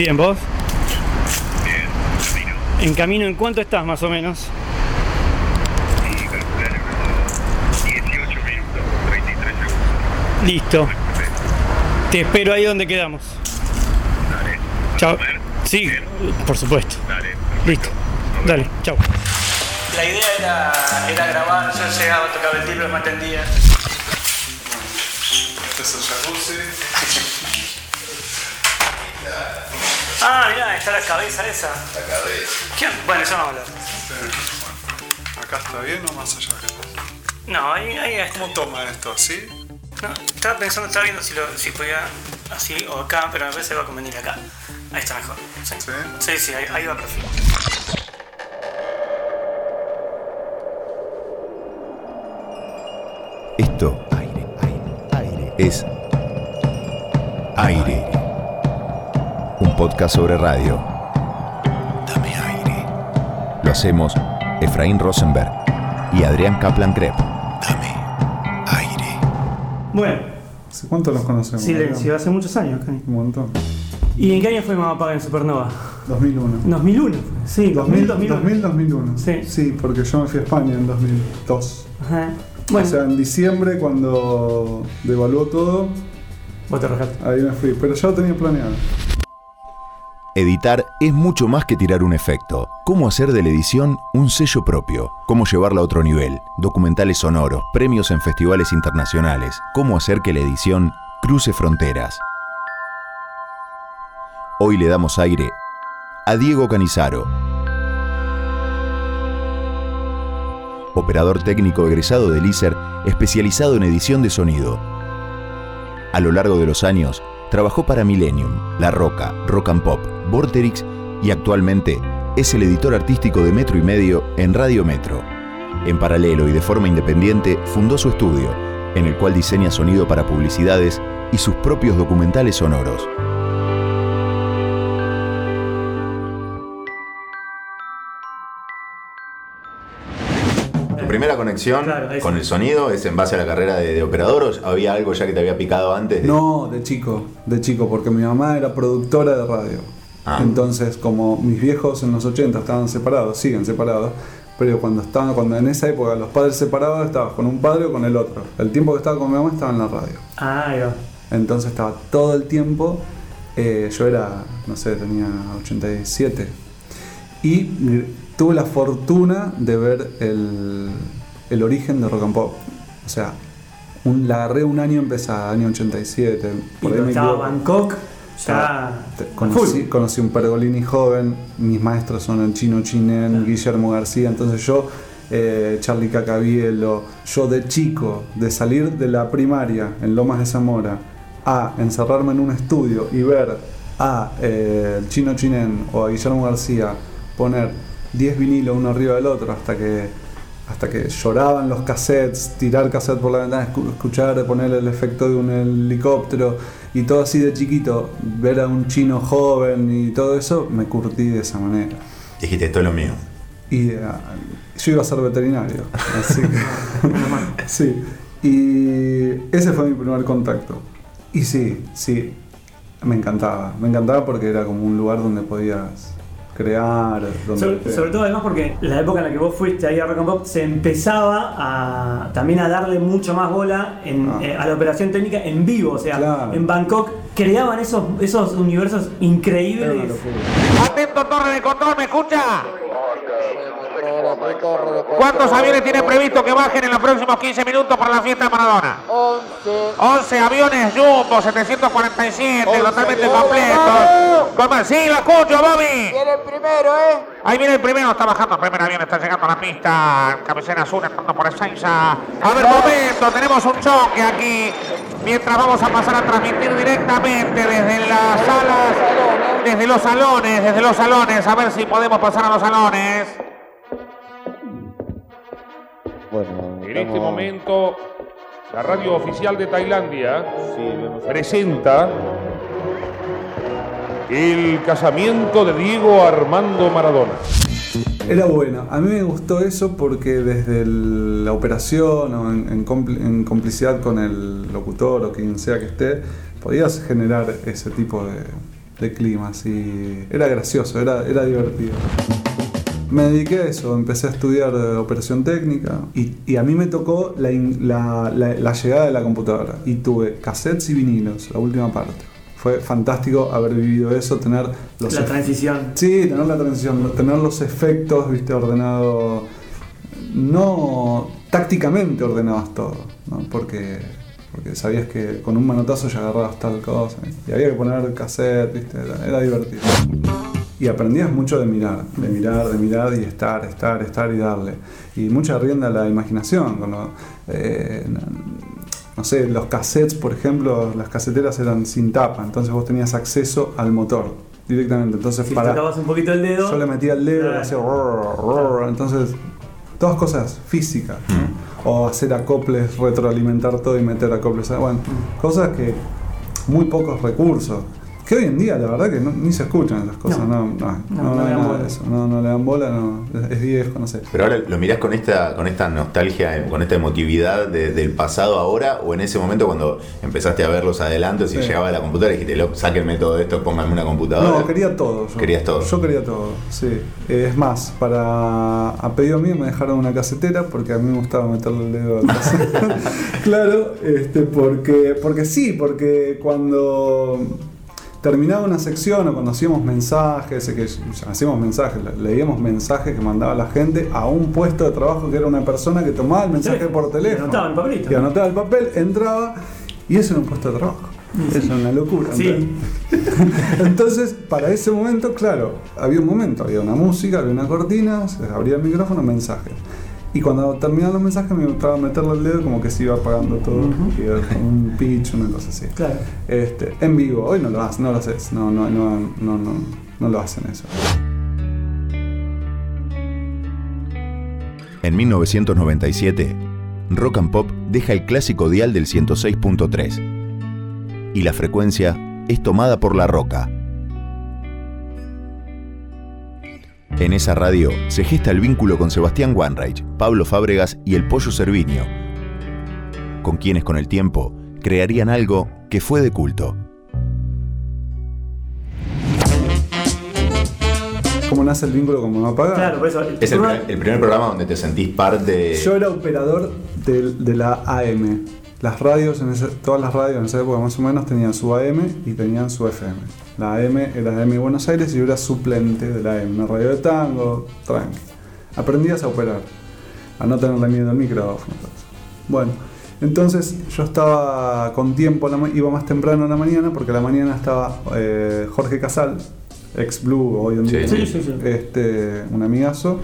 Bien, ¿vos? Bien, camino. En camino, ¿en cuánto estás más o menos? Y calcular unos 18 minutos, 33 segundos. Listo. Te espero ahí donde quedamos. Dale. ¿Vas a Chao. Sí, Bien. por supuesto. Dale. Listo. Dale, chao. La idea era, era grabar, yo llegaba, tocaba el timbre, me atendía. Este es el jacuzzi. Ah, mirá, está la cabeza esa. La cabeza. ¿Qué? Bueno, ya vamos a hablar. Acá está bien o más allá. No, ahí, ahí está. ¿Cómo toma esto? ¿Así? No, estaba pensando, estaba viendo si, lo, si podía así o acá, pero a veces va a convenir acá. Ahí está mejor. Sí, ¿Sí? sí, sí, ahí, ahí va perfecto. Esto aire, aire, aire. es aire. Podcast sobre radio. Dame aire. Lo hacemos Efraín Rosenberg y Adrián Kaplan Krep. Dame aire. Bueno, ¿Hace cuánto nos conocemos? silencio, hace muchos años, Cani. Un montón. ¿Y en qué año fue Mamá Paga en Supernova? 2001. 2001. Sí, 2000, 2001. 2000, 2001. Sí. Sí, porque yo me fui a España en 2002. Ajá. Bueno, O sea, en diciembre cuando devaluó todo, vos te rascaste. ahí me fui. Pero ya lo tenía planeado. Editar es mucho más que tirar un efecto. Cómo hacer de la edición un sello propio. Cómo llevarla a otro nivel. Documentales sonoros, premios en festivales internacionales. Cómo hacer que la edición cruce fronteras. Hoy le damos aire a Diego Canizaro. Operador técnico egresado del ISER, especializado en edición de sonido. A lo largo de los años, trabajó para Millennium, La Roca, Rock and Pop, Vorterix y actualmente es el editor artístico de Metro y Medio en Radio Metro. En paralelo y de forma independiente, fundó su estudio, en el cual diseña sonido para publicidades y sus propios documentales sonoros. Primera conexión Claro, con el sonido es en base a la carrera de, de operador o había algo ya que te había picado antes? de- No, de chico, de chico, porque mi mamá era productora de radio. Ah. Entonces, como mis viejos en los 80 estaban separados, siguen separados, pero cuando estaban, cuando en esa época los padres separados, estabas con un padre o con el otro. El tiempo que estaba con mi mamá estaba en la radio. Ah, va. Entonces estaba todo el tiempo, eh, yo era, no sé, tenía 87. Y tuve la fortuna de ver el, el origen de rock and pop. O sea, un, la agarré un año empezada, año 87. Y Por ahí me estaba equivoco. Bangkok, ya. conocí, conocí un Pergolini joven, mis maestros son el Chino Chinen, Guillermo García, entonces yo, eh, Charlie Cacabielo, yo de chico, de salir de la primaria en Lomas de Zamora a encerrarme en un estudio y ver a eh, el Chino Chinen o a Guillermo García poner 10 vinilos uno arriba del otro hasta que hasta que lloraban los cassettes, tirar cassette por la ventana, escu- escuchar, poner el efecto de un helicóptero y todo así de chiquito, ver a un chino joven y todo eso, me curtí de esa manera. Dijiste, esto es lo mío. Y eh, yo iba a ser veterinario, así que... sí, y ese fue mi primer contacto. Y sí, sí, me encantaba, me encantaba porque era como un lugar donde podías crear, donde... Sobre, sobre todo además porque la época en la que vos fuiste ahí a Rock and Pop se empezaba a también a darle mucho más bola en- Ah. eh, a la operación técnica en vivo, o sea, Claro. en Bangkok creaban esos, esos universos increíbles. Torre de Control, ¿me escucha? ¿Cuántos aviones tiene previsto que bajen en los próximos 15 minutos para la fiesta de Maradona? 11. 11 aviones Jumbo 747, totalmente completos. Con más- Sí, lo escucho, Bobby. Viene el primero, ¿eh? Ahí viene el primero, está bajando el primer avión, está llegando a la pista. Cabecera azul entrando por Ezeiza. A ver, momento, tenemos un choque aquí. Mientras vamos a pasar a transmitir directamente desde las salas, desde los salones, desde los salones. A ver si podemos pasar a los salones. En este momento, la radio oficial de Tailandia presenta el casamiento de Diego Armando Maradona. Era bueno. A mí me gustó eso porque desde el- la operación o en, en compli- en complicidad con el locutor o quien sea que esté, podías generar ese tipo de, de climas y era gracioso, era, era divertido. Me dediqué a eso, empecé a estudiar eh, operación técnica y, y a mí me tocó la, la- la- la llegada de la computadora y tuve cassettes y vinilos, la última parte. Fue fantástico haber vivido eso, tener los La transición. Sí, tener la transición, tener los efectos, viste, ordenado. No tácticamente ordenabas todo, ¿no? Porque, porque sabías que con un manotazo ya agarrabas tal cosa. Y había que poner cassette, viste, era, era divertido. Y aprendías mucho de mirar, de mirar, de mirar y estar, estar, estar y darle. Y mucha rienda a la imaginación. Eh, no sé, los cassettes, por ejemplo, las caseteras eran sin tapa, entonces vos tenías acceso al motor directamente. Entonces, Si para, un poquito el dedo. yo le metía el dedo y hacía rrr, rrr, entonces todas cosas físicas o hacer acoples retroalimentar todo y meter acoples bueno cosas que muy pocos recursos que hoy en día la verdad que no- ni se escuchan esas cosas no no, no, No, no no hay le dan nada bola. de eso no, no le dan bola no, es- viejo no sé Pero ahora lo mirás con esta, con esta nostalgia, con esta emotividad de- del pasado ahora, o en ese momento cuando empezaste a ver los adelantos y Sí. llegaba la computadora y dijiste, "Lo- sáquenme todo esto, pónganme una computadora. No, quería todo. Yo. Querías todo. Yo quería todo, sí. Eh, es más, para a pedido mío me dejaron una casetera porque a mí me gustaba meterle el dedo al cassette. claro, este, porque, porque sí, porque cuando terminaba una sección o cuando hacíamos mensajes, que hacíamos mensajes, le- leíamos mensajes que mandaba la gente a un puesto de trabajo que era una persona que tomaba el mensaje Sí, por y teléfono. anotaba el papelito. Y anotaba el papel, entraba y eso era un puesto de trabajo. Eso era una locura. Sí. Entonces, para ese momento, claro, había un momento, había una música, había una cortina, se abría el micrófono, mensajes. Y cuando terminaban los mensajes me gustaba meterle el dedo como que se iba apagando todo, Ujú. y era como un pitch, una cosa así. Claro. Este, en vivo, hoy no lo haces, no lo haces, no, no, no, no, no, no lo hacen eso. En 1997, Rock and Pop deja el clásico dial del 106.3 y la frecuencia es tomada por La Roca. En esa radio se gesta el vínculo con Sebastián Wanreich, Pablo Fábregas y el Pollo Cerviño, con quienes con el tiempo crearían algo que fue de culto. ¿Cómo nace el vínculo con Mamá Paga? Claro, por eso. Es el, primer- el primer programa donde te sentís parte. Yo era operador de, de la AM. Las radios, en ese- todas las radios en esa época más o menos tenían su AM y tenían su FM. La AM era AM Buenos Aires y yo era suplente de la AM, una radio de tango, tranqui. Aprendías a operar, a no tenerle miedo al micrófono. Bueno, entonces yo estaba con tiempo, a la ma- iba más temprano en la mañana porque a la mañana estaba eh, Jorge Casal, ex Blue hoy en Sí, día, sí, sí, sí. Este, un amigazo.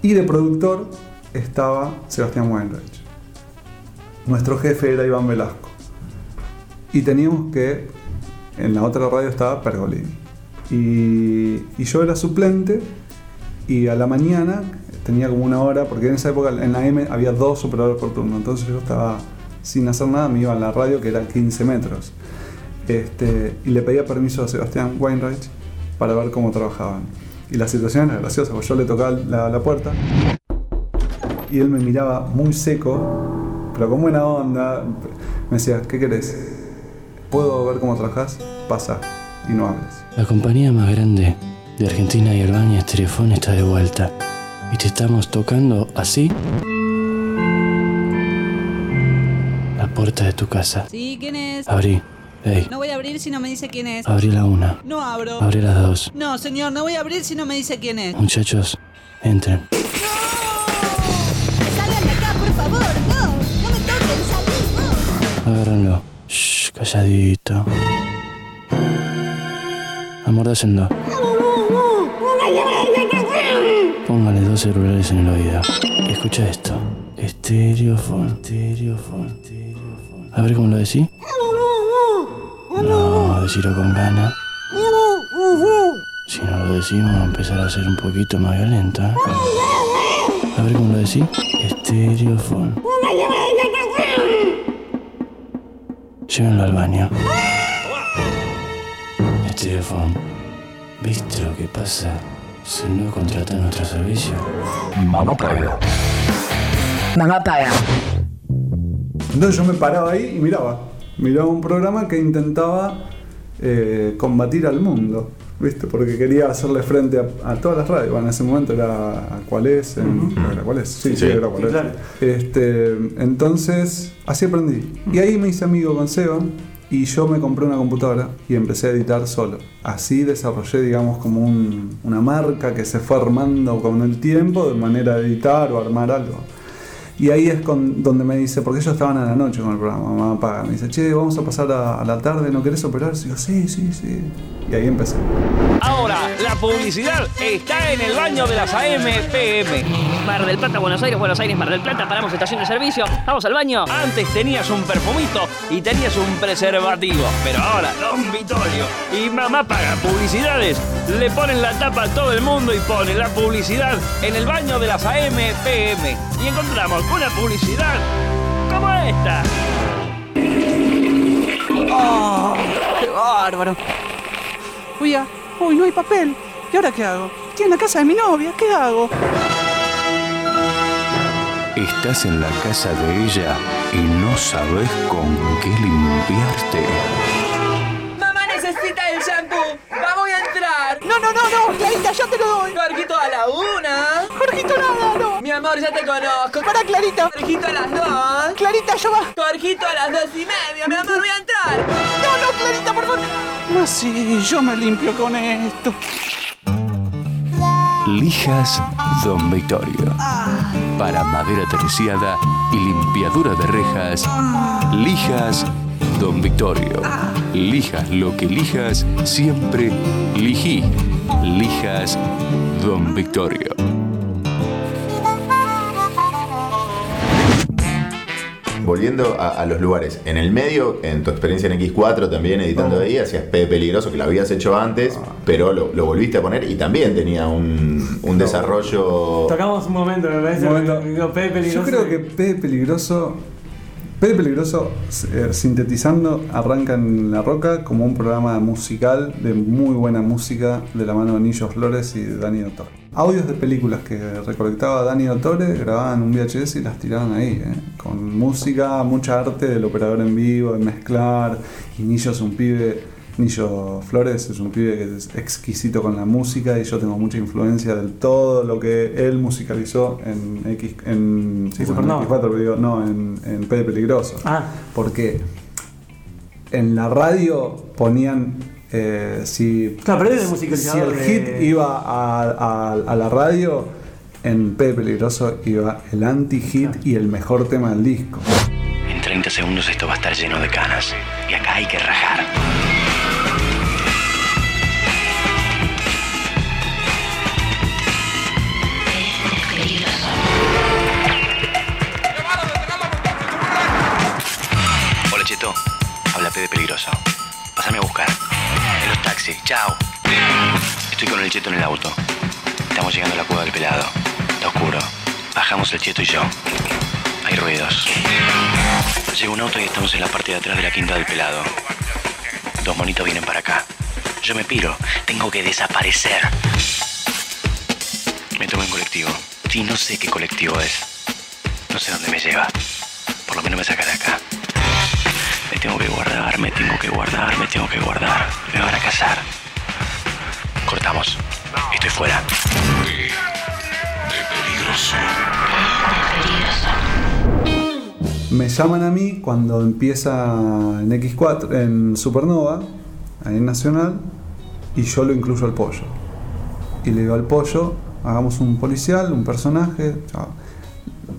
Y de productor estaba Sebastián Weinreich. Nuestro jefe era Iván Velasco. Y teníamos que, en la otra radio estaba Pergolini. Y, yo era suplente y a la mañana tenía como una hora, porque en esa época en la M había dos operadores por turno, entonces yo estaba sin hacer nada, me iba a la radio que era 15 metros. Este, y le pedía permiso a Sebastián Weinreich para ver cómo trabajaban. Y la situación era graciosa, porque yo le tocaba la, la puerta y él me miraba muy seco, pero con buena onda. Me decía, ¿qué querés? ¿Puedo ver cómo trabajás? Pasa y no hables. La compañía más grande de Argentina y Albania, Estereofón, está de vuelta. Y te estamos tocando así la puerta de tu casa. Sí, ¿quién es? Abrí. Ey, No voy a abrir si no me dice quién es. abrí la una. No abro. Abrí las dos. No, señor, no voy a abrir si no me dice quién es. Muchachos, entren. ¡Salgan de acá, por favor! ¡No! ¡No me toquen! ¡Salimos! Agárrenlo. Calladito. Amordácenlo. Póngale dos celulares en el oído. Escucha esto. Estereofón, estereofón, estereofón. A ver cómo lo decís. No, decirlo con ganas. Si no lo decimos, va a empezar a ser un poquito más violento. ¿eh? A ver cómo lo decís. Estereofón. Llévenlo al baño. Estereofón. ¿Viste lo que pasa si no contratas nuestro servicio? Mamá paga. Mamá paga. Entonces yo me paraba ahí y miraba. Miraba un programa que intentaba eh, combatir al mundo, ¿viste? Porque quería hacerle frente a, a todas las radios. Bueno, en ese momento era cuál es, en- ¿era cuál es? Sí, sí, Sí. era cuál es. Claro. Este, entonces, así aprendí. Y ahí me hice amigo con Seba y yo me compré una computadora y empecé a editar solo. Así desarrollé, digamos, como un- una marca que se fue armando con el tiempo de manera de editar o armar algo. Y ahí es con, donde me dice, porque ellos estaban a la noche con el programa, mamá paga. Me dice, che, vamos a pasar a, a la tarde, ¿no querés operar? Y yo, sí, sí, sí. Y ahí empecé. Ahora, la publicidad está en el baño de las AMPM. Mar del Plata, Buenos Aires, Buenos Aires, Mar del Plata, paramos estación de servicio, vamos al baño. Antes tenías un perfumito y tenías un preservativo, pero ahora Don Vitorio y Mamá Paga Publicidades le ponen la tapa a todo el mundo y ponen la publicidad en el baño de las AMPM. Y encontramos una publicidad como esta. ¡Oh! ¡Qué bárbaro! Uy, ah, uy, no hay papel. ¿Y ahora qué hago? Estoy en la casa de mi novia, ¿qué hago? Estás en la casa de ella y no sabes con qué limpiarte. No, no, no, no, Clarita, ya te lo doy. Jorgito a la una. Jorgito, nada, no. Mi amor, ya te conozco. Para, Clarita. Jorgito a las dos. Clarita, yo va. Jorgito a las dos y media. Mi amor, voy a entrar. No, no, Clarita, por favor. No, sí, yo me limpio con esto. Lijas Don Vittorio. Para madera terciada y limpiadura de rejas, Lijas Don Vittorio. Lijas lo que lijas, siempre lijí. Lijas Don Vittorio. Volviendo a, a los lugares, en el medio, en tu experiencia en X4 también editando ahí, hacías P peligroso que lo habías hecho antes, pero lo, lo volviste a poner y también tenía un, un desarrollo. Tocamos un momento, me parece. Un momento. digo, P peligroso. Yo creo que P Peligroso, P Peligroso, eh, sintetizando, arranca en La Roca como un programa musical de muy buena música de la mano de Nillo Flores y de Dani Dottore. Audios de películas que recolectaba Dani Dottore, grababan un VHS y las tiraban ahí, eh, con música, mucha arte del operador en vivo, de mezclar. Y Nillo es un pibe Nillo Flores es un pibe que es exquisito con la música y yo tengo mucha influencia del todo lo que él musicalizó en X en, sí, bueno, en Supernova. X4, pero digo, no, en, en P de Peligroso. Ah. Porque en la radio ponían eh, si, Claro, pero él es el si el de- hit iba a, a- a la radio, en P de Peligroso iba el anti-hit y el mejor tema del disco. En 30 segundos esto va a estar lleno de canas. Y acá hay que rajar. Habla P de Peligroso. Pásame a buscar. En los taxis, chao. Estoy con el Cheto en el auto. Estamos llegando a la cueva del pelado. Está oscuro. Bajamos el Cheto y yo. Hay ruidos. Llega un auto y estamos en la parte de atrás de la quinta del pelado. Dos monitos vienen para acá. Yo me piro. Tengo que desaparecer. Me tomo un colectivo. Sí, no sé qué colectivo es. No sé dónde me lleva. Por lo menos me saca de acá. Tengo que guardar, me tengo que guardar, me tengo que guardar. Me van a cazar. Cortamos. Estoy fuera. Me llaman a mí cuando empieza en X4, en Supernova, en Nacional, y yo lo incluyo al pollo. Y le digo al pollo, hagamos un policial, un personaje.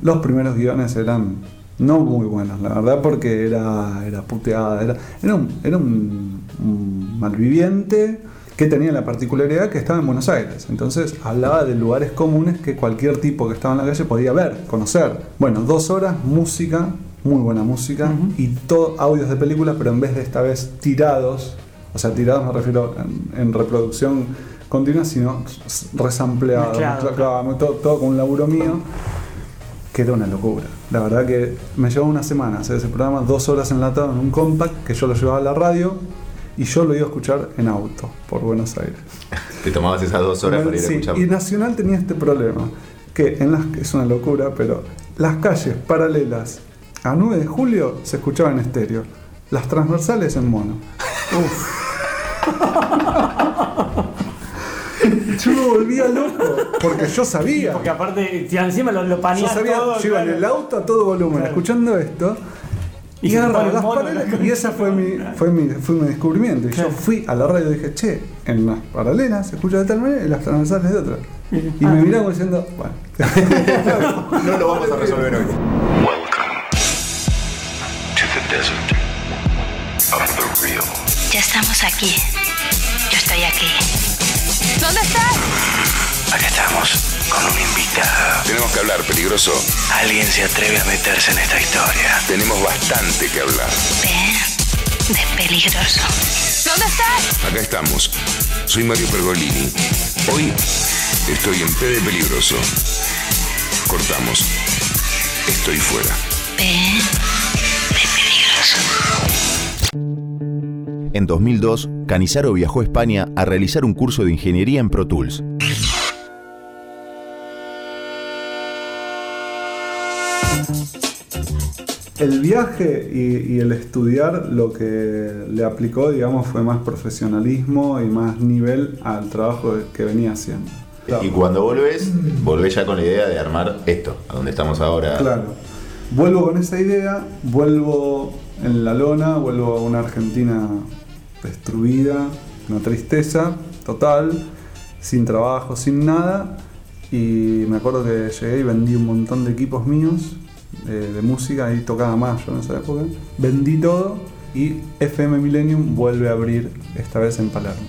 Los primeros guiones eran no muy buenos, la verdad, porque era, era puteada. Era, era, un, era un- un malviviente que tenía la particularidad que estaba en Buenos Aires. Entonces hablaba de lugares comunes que cualquier tipo que estaba en la calle podía ver, conocer. Bueno, dos horas, música, muy buena música, y todo audios de películas, pero en vez de esta vez tirados, o sea, tirados me refiero en, en reproducción continua, sino resampleados. Todo, todo con un laburo mío que era una locura. La verdad que me llevó una semana hacer ese programa, dos horas enlatado en un compact que yo lo llevaba a la radio y yo lo iba a escuchar en auto por Buenos Aires. Te tomabas esas dos horas para ir a Sí, escucharlo. y Nacional tenía este problema, que en las es una locura, pero las calles paralelas a 9 de julio se escuchaban en estéreo, las transversales en mono. Uf. Yo me volvía loco, porque yo sabía. Porque aparte, si encima lo, lo Yo sabía, todo, yo iba en el auto a todo volumen, Claro. escuchando esto. Y Y, las mono, y esa fue mi, fue mi, fue mi descubrimiento. Y yo fui a la radio y dije, che, en las paralelas se escucha de tal manera y las transversales de otra. Y Ah. me miraba como diciendo, bueno. No lo vamos a resolver hoy. To the desert of the real. Ya estamos aquí. Yo estoy aquí. ¿Dónde estás? Acá estamos con un invitado. Tenemos que hablar, peligroso. Alguien se atreve a meterse en esta historia. Tenemos bastante que hablar. P de peligroso. ¿Dónde estás? Acá estamos. Soy Mario Pergolini. Hoy estoy en P de peligroso. Cortamos. Estoy fuera. P de peligroso. En 2002, Canizaro viajó a España a realizar un curso de ingeniería en Pro Tools. El viaje y, y el estudiar lo que le aplicó, digamos, fue más profesionalismo y más nivel al trabajo que venía haciendo. Y cuando volvés, volvés ya con la idea de armar esto, a donde estamos ahora. Claro. Vuelvo con esa idea, vuelvo en la lona, vuelvo a una Argentina destruida, una tristeza total, sin trabajo, sin nada. Y me acuerdo que llegué y vendí un montón de equipos míos eh, de música, ahí tocaba más yo en esa época. Vendí todo y FM Millennium vuelve a abrir, esta vez en Palermo.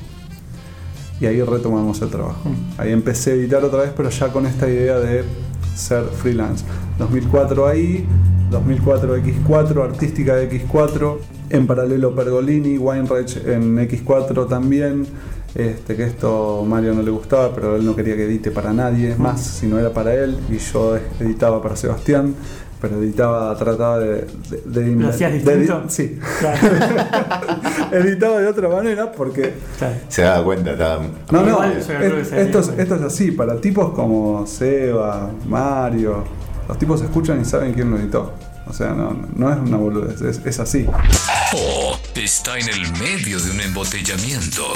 Y ahí retomamos el trabajo. Ahí empecé a editar otra vez, pero ya con esta idea de ser freelance. 2004 ahí, 2004 X4, artística de X4, en paralelo Pergolini, Weinreich en X4 también. Este, que esto Mario no le gustaba, pero él no quería que edite para nadie más, si no era para él, y yo editaba para Sebastián, pero editaba, trataba de... de, de- ¿Lo hacías de- distinto? sí. editaba de otra manera porque Se da cuenta, está. no, no, es- es, esto es así, para tipos como Seba, Mario, los tipos escuchan y saben quién lo editó. O sea, no, no es una boludez, es, es así. Oh, está en el medio de un embotellamiento.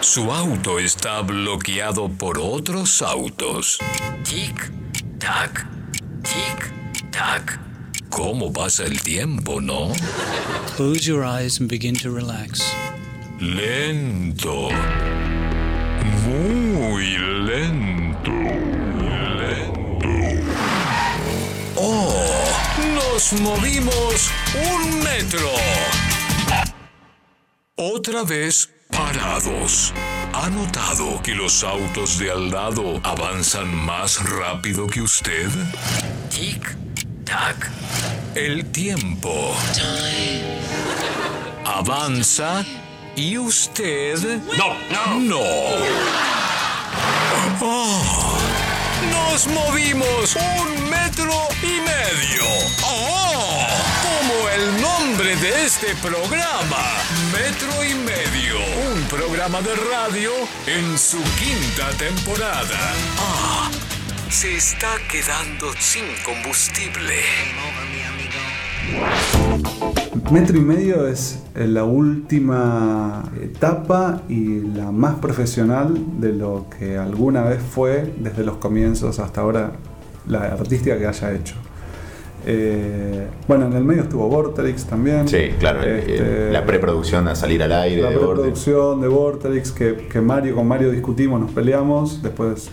Su auto está bloqueado por otros autos. Tic, tac, tic, tac. ¿Cómo pasa el tiempo, no? Close your eyes and begin to relax. Lento. Muy lento. Lento. Nos movimos un metro. Otra vez parados. ¿Ha notado que los autos de al lado avanzan más rápido que usted? Tic, tac. El tiempo. Avanza y usted... No, no. No. Oh, nos movimos un metro y medio. Oh, como el nombre de este programa. Metro y medio. Un programa de radio en su quinta temporada. Ah, se está quedando sin combustible. Metro y medio es eh, la última etapa y la más profesional de lo que alguna vez fue desde los comienzos hasta ahora la artística que haya hecho. Eh, bueno, en el medio estuvo Vorterix también. Sí, claro, Este, la preproducción a salir al aire la de Vortex. preproducción de Vorterix, que, que Mario con Mario discutimos, nos peleamos, después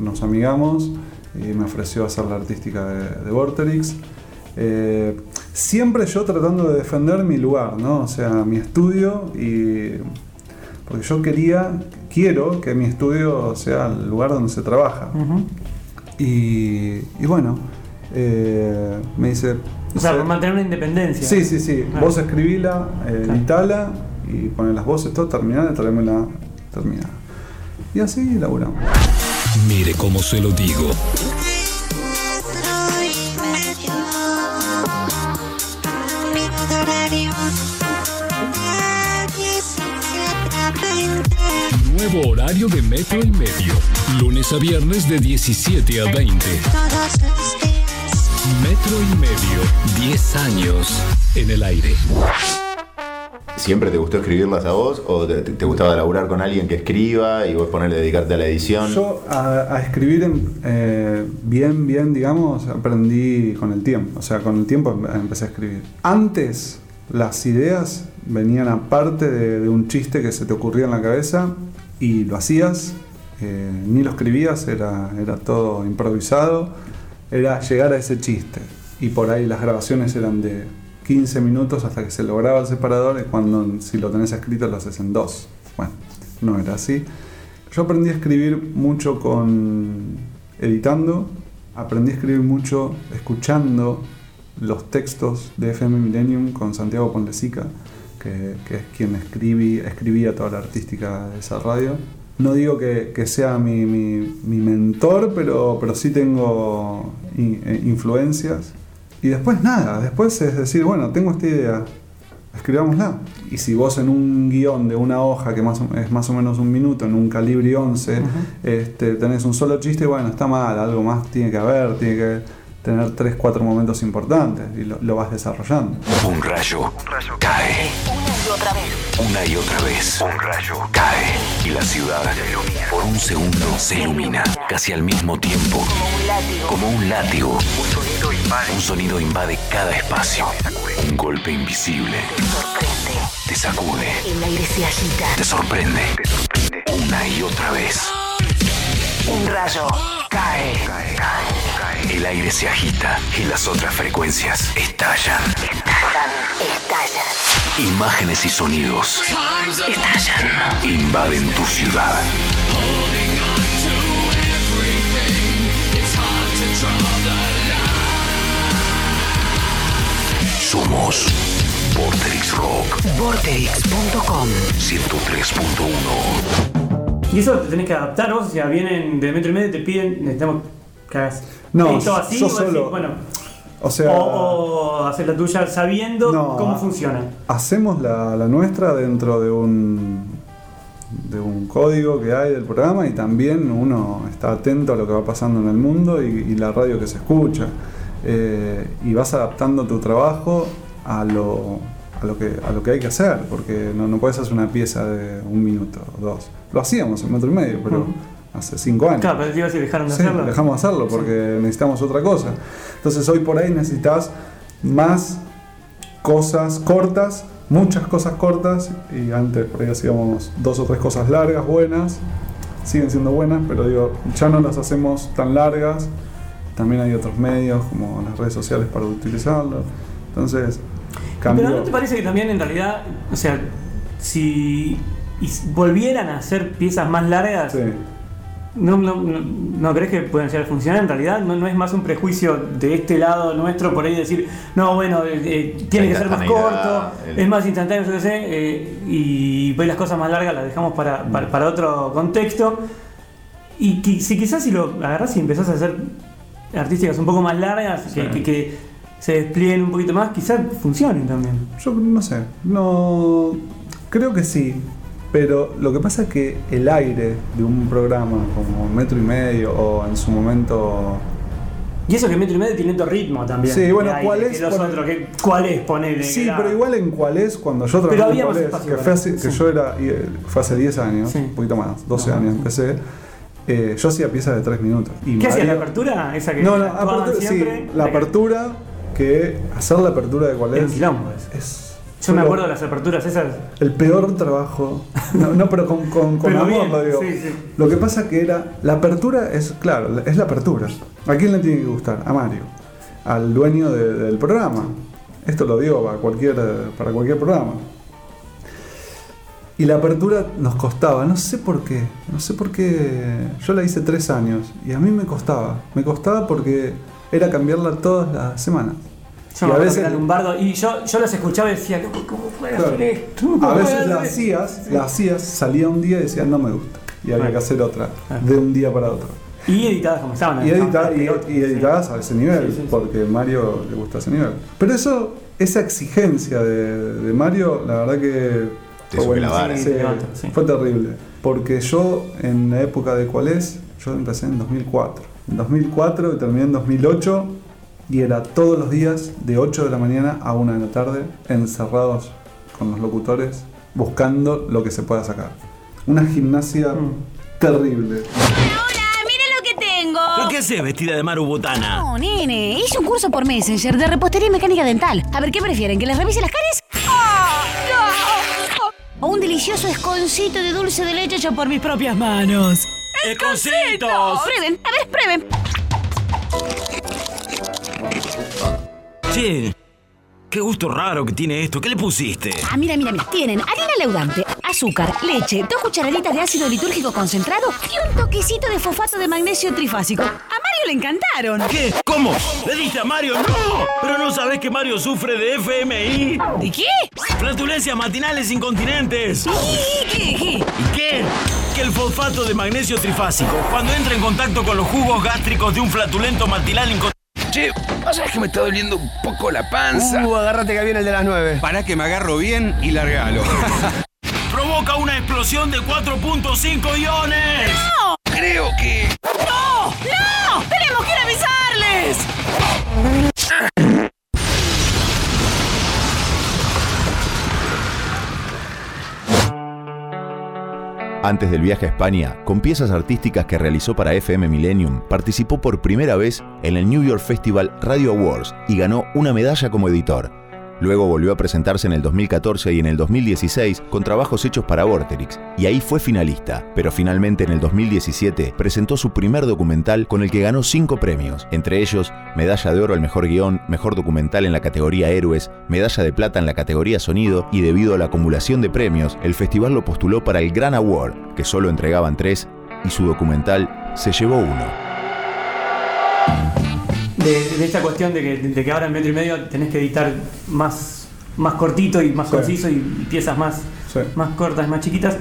nos amigamos y me ofreció hacer la artística de, de Vorterix. Eh, siempre yo tratando de defender mi lugar, ¿no? O sea, mi estudio y. Porque yo quería, quiero que mi estudio sea el lugar donde se trabaja. Y, y bueno, eh, me dice. O sea, "Se- por mantener una independencia. Sí, sí, sí. Vos escribila, eh, editala y pones las voces, todo terminada, tráemela terminada. Y así laburamos. Mire cómo se lo digo. Nuevo horario de metro y medio. Lunes a viernes de 17 a 20. Metro y medio. 10 años en el aire. ¿Siempre te gustó escribirlas a vos? ¿O te, te gustaba laburar con alguien que escriba y vos ponerle dedicarte a la edición? Yo a, a escribir en- eh, bien, bien, digamos, aprendí con el tiempo. O sea, con el tiempo em- empecé a escribir. Antes, las ideas venían aparte de, de un chiste que se te ocurría en la cabeza y lo hacías. Eh, ni lo escribías, era, era todo improvisado. Era llegar a ese chiste. Y por ahí las grabaciones eran de 15 minutos hasta que se lograba el separador. Y cuando, si lo tenés escrito, lo haces en dos. Bueno, no era así. Yo aprendí a escribir mucho con editando, aprendí a escribir mucho escuchando los textos de FM Millennium con Santiago Ponlesica, que, es quien escribí, escribía toda la artística de esa radio. No digo que, que sea mi, mi- mi mentor, pero, pero sí tengo in- eh, influencias. Y después nada, después es decir, bueno, tengo esta idea, escribámosla. Y si vos en un guion de una hoja que más o- es más o menos un minuto, en un calibre 11, este, tenés un solo chiste, bueno, está mal, algo más tiene que haber, tiene que tener 3, 4 momentos importantes y lo, lo vas desarrollando. Un rayo cae. Una y otra vez. Una y otra vez. Un rayo cae. La ciudad, por un segundo, se ilumina. Casi al mismo tiempo. Como un látigo. Un sonido invade cada espacio. Un golpe invisible. Te sacude. Te sorprende. Una y otra vez. Un rayo cae. El aire se agita y las otras frecuencias estallan. Estallan. Estallan. Imágenes y sonidos Estallan. invaden tu ciudad. Somos Vorterix Rock Vorterix.com 103.1. Y eso te tenés que adaptar vos, o sea, vienen de metro y medio y te piden, necesitamos No, así, yo bueno, O sea, o, o hacer la tuya sabiendo No, cómo funciona. hacemos la, la nuestra dentro de un de un código que hay del programa y también uno está atento a lo que va pasando en el mundo y, y la radio que se escucha Eh, y vas adaptando tu trabajo a lo, a lo, que, a lo que hay que hacer porque no, no puedes hacer una pieza de un minuto o dos lo hacíamos en metro y medio pero. Hace cinco años Claro, pero te iba a decir, dejaron de Sí, hacerlo. dejamos de hacerlo porque necesitamos otra cosa. Entonces hoy por ahí necesitas más cosas cortas, muchas cosas cortas, y antes por ahí hacíamos dos o tres cosas largas, buenas, siguen siendo buenas, pero digo, ya no las hacemos tan largas, también hay otros medios como las redes sociales para utilizarlo. Entonces, cambio. Pero ¿no te parece que también en realidad, o sea, si volvieran a hacer piezas más largas, ¿no, no, no, no crees que pueden llegar a funcionar? En realidad, ¿no, no es más un prejuicio de este lado nuestro por ahí decir, no, bueno, eh, eh, tiene que ser más corto, el- es más instantáneo, yo qué sé, eh, y pues las cosas más largas las dejamos para, para, para otro contexto. Y que, si quizás si lo agarras y empezás a hacer artísticas un poco más largas, que- que se desplieguen un poquito más, quizás funcionen también. Yo no sé, no creo que sí, pero lo que pasa es que el aire de un programa como Metro y Medio o en su momento Y eso que metro y medio tiene otro ritmo también. Sí, bueno, aire, ¿cuál que es? los otros, que- ¿Cuál es? Ponele. Sí, que era- pero igual en cuál es cuando yo trabajé en Cuál es, espacio que, para fue hace- que sí. yo era, eh, fue hace 10 años, un poquito más, 12 Ajá. años empecé. eh, yo hacía piezas de 3 minutos. Y ¿Qué hacía la apertura? Esa que No, no, apertura, siempre. la apertura, que hacer la apertura de cuál es. un quilombo es Yo me acuerdo de las aperturas esas. El peor trabajo. No, no, pero con, con, con Pero amor bien, lo digo. sí, sí. Lo que pasa que era. La apertura es, claro, es la apertura. ¿A quién le tiene que gustar? A Mario. Al dueño de- del programa. Esto lo digo para cualquier, para cualquier programa. Y la apertura nos costaba, no sé por qué, no sé por qué. Yo la hice tres años y a mí me costaba. Me costaba porque era cambiarla todas las semanas. Yo y a veces, era Lombardo. Y yo, yo las escuchaba y decía, ¿cómo, cómo puede Claro. hacer esto? ¿Cómo a veces la hacías, la hacías, salía un día y decías no me gusta. Y había que hacer otra, de un día para otro. Y editadas como estaban. Y, edita- y- editadas a ese nivel, Sí, sí, sí. porque Mario le gusta ese nivel. Pero eso, esa exigencia de, de Mario, la verdad que Te fue la terrible. Porque yo, en la época de cuál es, yo empecé en 2004. En 2004 y terminé en 2008 y era todos los días de 8 de la mañana a 1 de la tarde encerrados con los locutores buscando lo que se pueda sacar. Una gimnasia terrible. ¡Miren lo que tengo! ¿Pero qué haces vestida de Maru Botana? No, nene, hice un curso por Messenger de repostería y mecánica dental. A ver, ¿qué prefieren? ¿Que les revise las caries? ¡No! O un delicioso esconcito de dulce de leche hecho por mis propias manos. ¡Esconcitos! Prueben, a ver, prueben. Che, qué gusto raro que tiene esto. ¿Qué le pusiste? Ah, mira, mira, mira. Tienen harina leudante, azúcar, leche, dos cucharaditas de ácido litúrgico concentrado y un toquecito de fosfato de magnesio trifásico. A Mario le encantaron. ¿Qué? ¿Cómo? ¿Le diste a Mario? ¡No! ¿Pero no sabés que Mario sufre de FMI? ¿De qué? Flatulencias matinales incontinentes. ¿Y qué? ¿Qué? ¿Y qué? Que el fosfato de magnesio trifásico, cuando entra en contacto con los jugos gástricos de un flatulento matinal incontinente. Che, ¿vos sabés que me está doliendo un poco la panza? Uh, agárrate que viene el de las nueve. Para que me agarro bien y largalo. Provoca una explosión de 4.5 iones. Antes del viaje a España, con piezas artísticas que realizó para FM Millennium, participó por primera vez en el New York Festival Radio Awards y ganó una medalla como editor. Luego volvió a presentarse en el 2014 y en el 2016 con trabajos hechos para Vorterix, y ahí fue finalista, pero finalmente en el 2017 presentó su primer documental con el que ganó cinco premios, entre ellos medalla de oro al mejor guion, mejor documental en la categoría Héroes, medalla de plata en la categoría Sonido, y debido a la acumulación de premios, el festival lo postuló para el Gran Award, que solo entregaban tres, y su documental se llevó uno. De, de esta cuestión de que, de que ahora en metro y medio tenés que editar más, más cortito y más Sí. conciso y piezas más, más cortas, más chiquitas.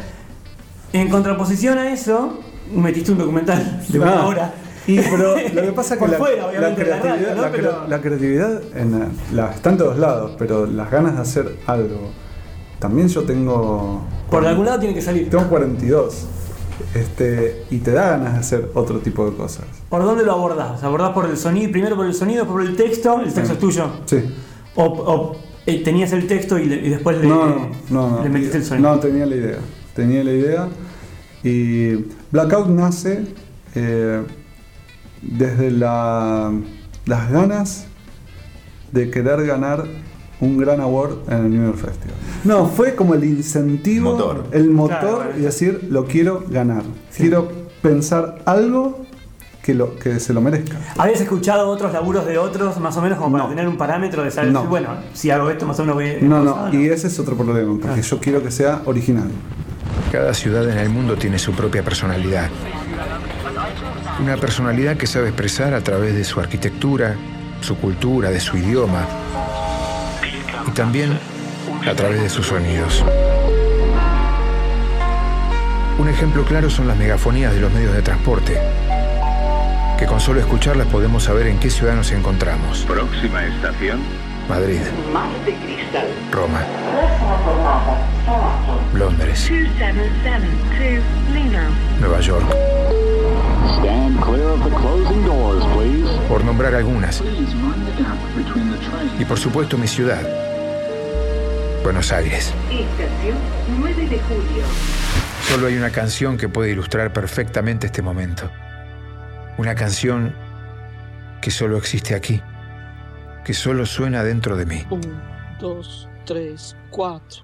En contraposición a eso, metiste un documental de una Ah, hora. Y pero lo que pasa es que la, fuera, la de la creatividad, radio, ¿no? la, cre- Pero- la creatividad en, eh, la- está en todos lados, pero las ganas de hacer algo. También yo tengo. Por algún lado tiene que salir. Tengo 42. Este, y te da ganas de hacer otro tipo de cosas. ¿Por dónde lo abordás? ¿Abordás por el sonido, primero por el sonido, por el texto? ¿El texto Sí. es tuyo? Sí. ¿O, o, eh, tenías el texto y, le- y después le, No, no, no, no. le metiste el sonido? No, tenía la idea. Tenía la idea. Y Blackout nace eh, desde la- las ganas de querer ganar un gran award en el New York Festival. No, fue como el incentivo, Motor. el motor Claro, y decir, lo quiero ganar. Quiero pensar algo que, lo, que se lo merezca. ¿Habías escuchado otros laburos de otros, más o menos, como para tener un parámetro de saber, No. bueno, si hago esto, más o menos voy a. No, no, y ese es otro problema, porque yo quiero que sea original. Cada ciudad en el mundo tiene su propia personalidad. Una personalidad que sabe expresar a través de su arquitectura, su cultura, de su idioma y también a través de sus sonidos. Un ejemplo claro son las megafonías de los medios de transporte, que con solo escucharlas podemos saber en qué ciudad nos encontramos. Próxima estación. Madrid, Más de cristal. Roma, Londres, 2772 Lena. Nueva York. Stand clear of the closing doors, please. por nombrar algunas. Y por supuesto mi ciudad, Buenos Aires. Estación 9 de julio. Solo hay una canción que puede ilustrar perfectamente este momento. Una canción que solo existe aquí, que solo suena dentro de mí. Un, dos, tres, cuatro.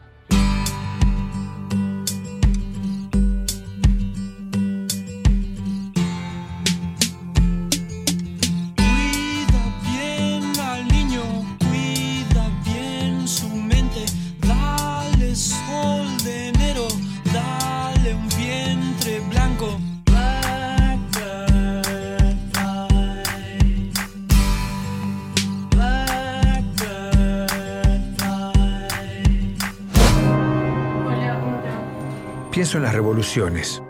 Pienso en las revoluciones,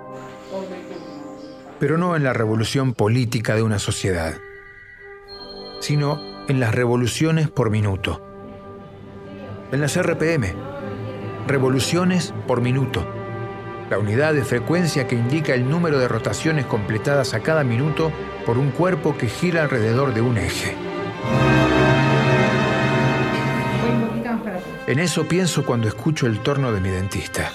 pero no en la revolución política de una sociedad, sino en las revoluciones por minuto. En las RPM, revoluciones por minuto, la unidad de frecuencia que indica el número de rotaciones completadas a cada minuto por un cuerpo que gira alrededor de un eje. En eso pienso cuando escucho el torno de mi dentista.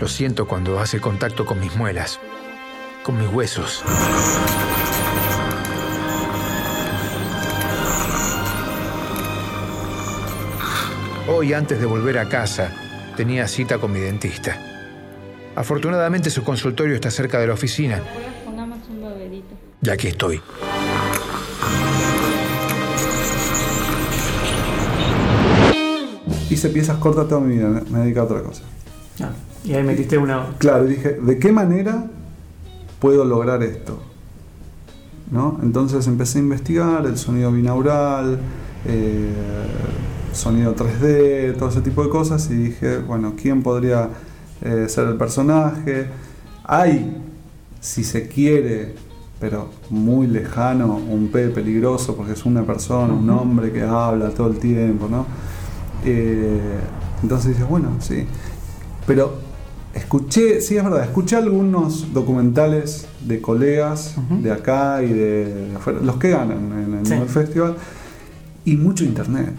Lo siento cuando hace contacto con mis muelas, con mis huesos. Hoy, antes de volver a casa, tenía cita con mi dentista. Afortunadamente su consultorio está cerca de la oficina Pongamos un bebedito. y aquí estoy. Hice piezas cortas toda mi vida, me dediqué a otra cosa. Ah, y ahí metiste una. Claro, dije, ¿de qué manera puedo lograr esto? ¿No? Entonces empecé a investigar el sonido binaural, eh, sonido 3D, todo ese tipo de cosas y dije, bueno, ¿quién podría eh, ser el personaje? Hay, si se quiere, pero muy lejano, un P peligroso porque es una persona, un hombre que habla todo el tiempo, ¿no? Eh, entonces dices, bueno, sí. Pero escuché, sí es verdad, escuché algunos documentales de colegas de acá y de, de afuera, los que ganan en, en Sí. el festival, y mucho internet.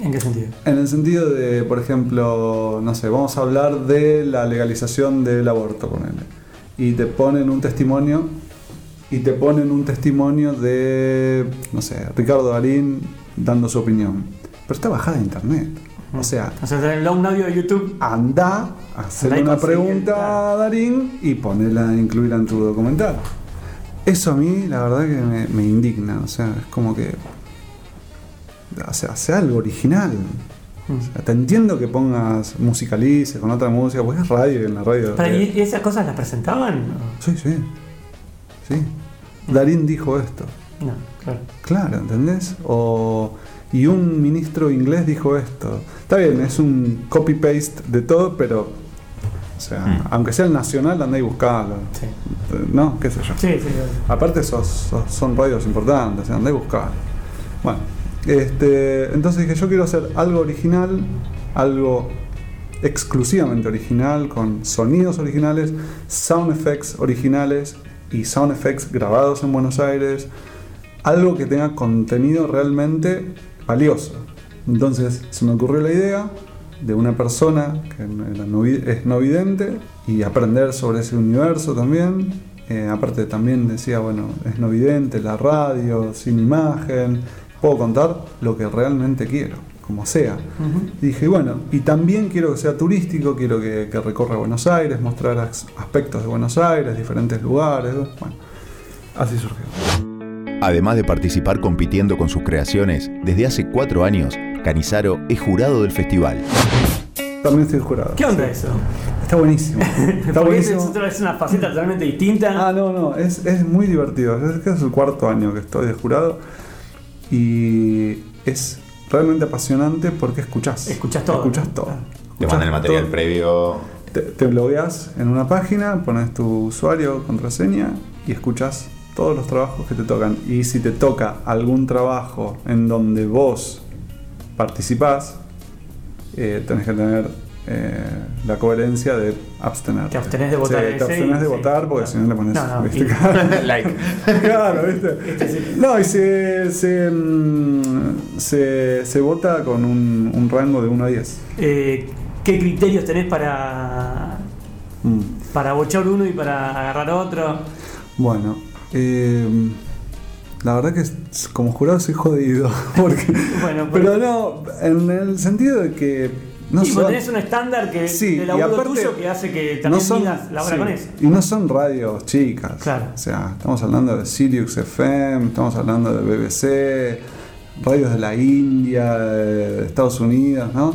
¿En qué sentido? En el sentido de, por ejemplo, no sé, vamos a hablar de la legalización del aborto, ponele. Y te ponen un testimonio, y te ponen un testimonio de, no sé, Ricardo Darín dando su opinión. Pero está bajada de internet. O sea, O sea, en un audio de YouTube. anda hacerle una pregunta a Darín y ponerla, incluirla en tu documental. Eso a mí, la verdad que me, me indigna. O sea, es como que. O sea, sea algo original. O sea, te entiendo que pongas musicalices con otra música, pues es radio en la radio. Para, eh, ¿Y esas cosas las presentaban? Sí, sí. Sí. Darín dijo esto. No, claro. Claro, ¿entendés? O, y un ministro inglés dijo esto. Está bien, es un copy-paste de todo, pero. O sea, aunque sea el nacional, andá y buscalo. ¿No? ¿Qué sé yo? Sí, sí. Aparte, sos- sos- son radios importantes, andá y buscalo. Bueno, este, entonces dije: Yo quiero hacer algo original, algo exclusivamente original, con sonidos originales, sound effects originales y sound effects grabados en Buenos Aires, algo que tenga contenido realmente valioso. Entonces se me ocurrió la idea de una persona que no es no vidente y aprender sobre ese universo también. Eh, aparte también decía, bueno, es no vidente, la radio, sin imagen, puedo contar lo que realmente quiero, como sea. Dije, bueno, y también quiero que sea turístico, quiero que, que recorra Buenos Aires, mostrar as- aspectos de Buenos Aires, diferentes lugares. Bueno, así surgió. Además de participar compitiendo con sus creaciones, desde hace cuatro años, Canizaro es jurado del festival. También estoy jurado. ¿Qué onda Sí. eso? Está buenísimo. Está Porque es, buenísimo. es una faceta totalmente distinta. Ah, no, no, es, es muy divertido. Es el cuarto año que estoy de jurado y es realmente apasionante porque escuchás. Escuchás todo. Escuchás todo. Te mandan el material previo. Te, te logueas en una página, pones tu usuario, contraseña y escuchas todos los trabajos que te tocan. Y si te toca algún trabajo en donde vos participás, eh, tenés que tener eh, la coherencia de abstener. Te abstenés de votar Sí, te abstenés de sí. votar porque si no le pones. No, no, ¿viste? y- Claro. Like. Claro, ¿viste? No, y se, se, mm, se, se vota con un, un rango de 1 a 10. Eh, ¿Qué criterios tenés para, Mm. para bochar uno y para agarrar otro? Bueno, eh, la verdad que como jurado soy jodido. Porque, Bueno, pero no, en el sentido de que no y son, tenés un estándar que Sí, de y laburo aparte, tuyo que hace que no también son, la obra sí, con eso. y no son radios chicas. Claro. O sea, estamos hablando de Sirius FM, estamos hablando de BBC, radios de la India, de Estados Unidos, ¿no?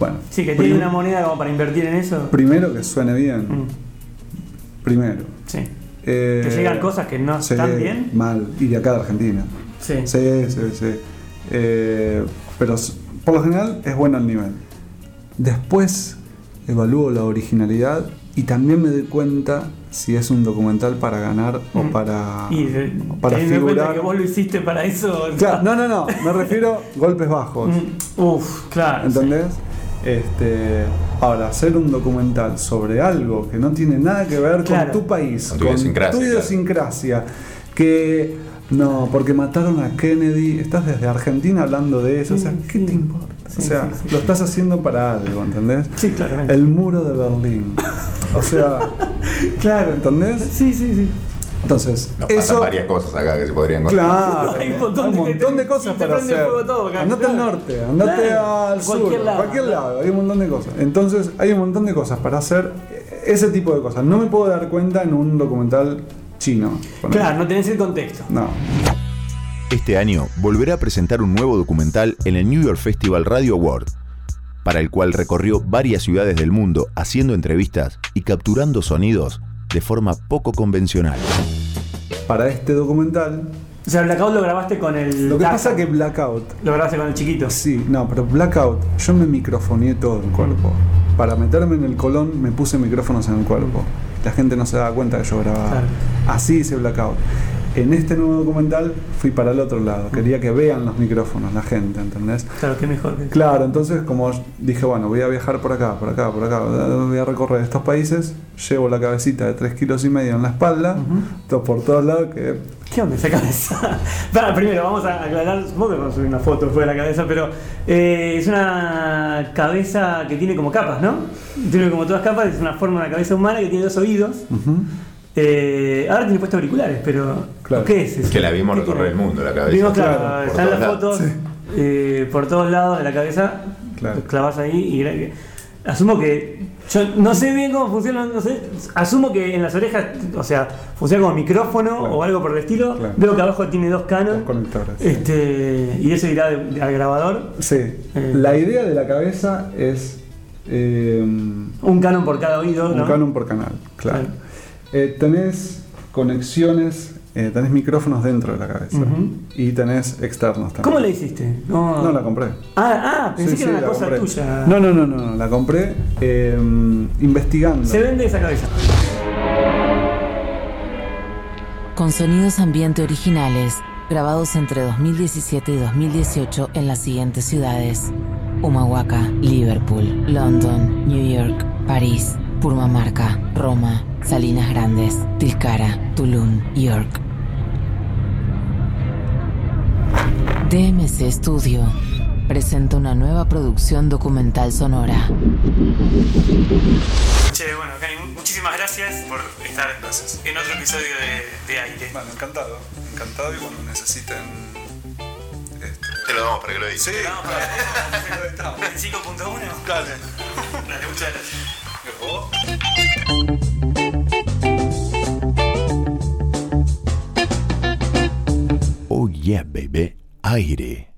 Bueno, Sí, que tiene una moneda como para invertir en eso. primero que suene bien. Primero. Sí. Eh, Que llegan cosas que no sí, están bien. Mal. Y de acá de Argentina. Sí. Sí, sí, sí. Eh, pero por lo general es bueno el nivel. Después evalúo la originalidad y también me doy cuenta si es un documental para ganar o Mm. para, Y de, o para figurar. que vos lo hiciste para eso. Claro, no, no, no, me refiero a golpes bajos. Mm, Uf, claro. ¿Entendés? Este, ahora, hacer un documental sobre algo que no tiene nada que ver Claro. con tu país, Con tu con idiosincrasia, tu claro. idiosincrasia, que no, porque mataron a Kennedy. Estás desde Argentina hablando de eso. O sea, ¿qué te importa? O sea, lo estás haciendo para algo, ¿entendés? Sí, claramente. El muro de Berlín. O sea, claro. ¿entendés? Sí, sí, sí. Entonces, Nos pasan varias cosas acá que se podrían contar. Claro, Hay hay un un montón montón, de- de cosas para prende hacer. fuego todo andate al claro. norte, andate Claro, al sur, cualquier lado, cualquier lado, hay un montón de cosas. Entonces, hay un montón de cosas para hacer ese tipo de cosas. No me puedo dar cuenta en un documental chino. Claro, no tenés el contexto. No. Este año volverá a presentar un nuevo documental en el New York Festival Radio Award, para el cual recorrió varias ciudades del mundo haciendo entrevistas y capturando sonidos de forma poco convencional. Para este documental. O sea, Blackout lo grabaste con el. Lo que DAC. pasa que Blackout. Lo grabaste con el chiquito. Sí, no, pero Blackout, yo me microfoneé todo el cuerpo. Para meterme en el colón me puse micrófonos en el cuerpo. La gente no se daba cuenta que yo grababa. Claro. Así hice Blackout. En este nuevo documental fui para el otro lado. Quería que vean los micrófonos, la gente, ¿entendés? Claro, qué mejor. que- Claro, entonces como dije, bueno, voy a viajar por acá, por acá, por acá, voy a recorrer estos países, llevo la cabecita de 3 kilos y medio en la espalda, to- por todos lados que... ¿Qué onda esa cabeza? Para, primero, vamos a aclarar, que vamos a subir una foto después de la cabeza, pero eh, es una cabeza que tiene como capas, ¿no? Tiene como todas capas, es una forma de una cabeza humana que tiene dos oídos. Eh, ahora tiene puestos auriculares, pero Claro. ¿qué es eso? Que la vimos ¿Qué recorrer tiene? el mundo, la cabeza. Vimos, claro, están las fotos eh, por todos lados de la cabeza, Claro. clavas ahí y asumo que yo no sé bien cómo funciona, no sé, asumo que en las orejas, o sea, funciona como micrófono Claro. o algo por el estilo. Claro. Veo que abajo tiene dos Canon. Dos conectores. Este, y eso irá al grabador. Sí, Eh. la idea de la cabeza es eh, Un Canon por cada oído, un ¿no? canon por canal, claro. Eh, tenés conexiones, eh, tenés micrófonos dentro de la cabeza y tenés externos también. ¿Cómo le hiciste? No, No la compré. Ah, ah, pensé Sí, que sí, era una la cosa compré. tuya. No, no, no, no, no, la compré eh, investigando. Se vende esa cabeza. Con sonidos ambiente originales, grabados entre 2017 y 2018 en las siguientes ciudades: Humahuaca, Liverpool, London, New York, París, Purmamarca, Roma, Salinas Grandes, Tilcara, Tulum, York. DMC Studio presenta una nueva producción documental sonora. Che, bueno, Cani, muchísimas gracias por estar en otro episodio de, de Aire. Bueno, encantado, encantado y bueno, necesiten... este, Te lo damos para que lo digas. Sí, No, para- 25.1. Dale. Dale, muchas gracias. Oh yeah, baby. Aire.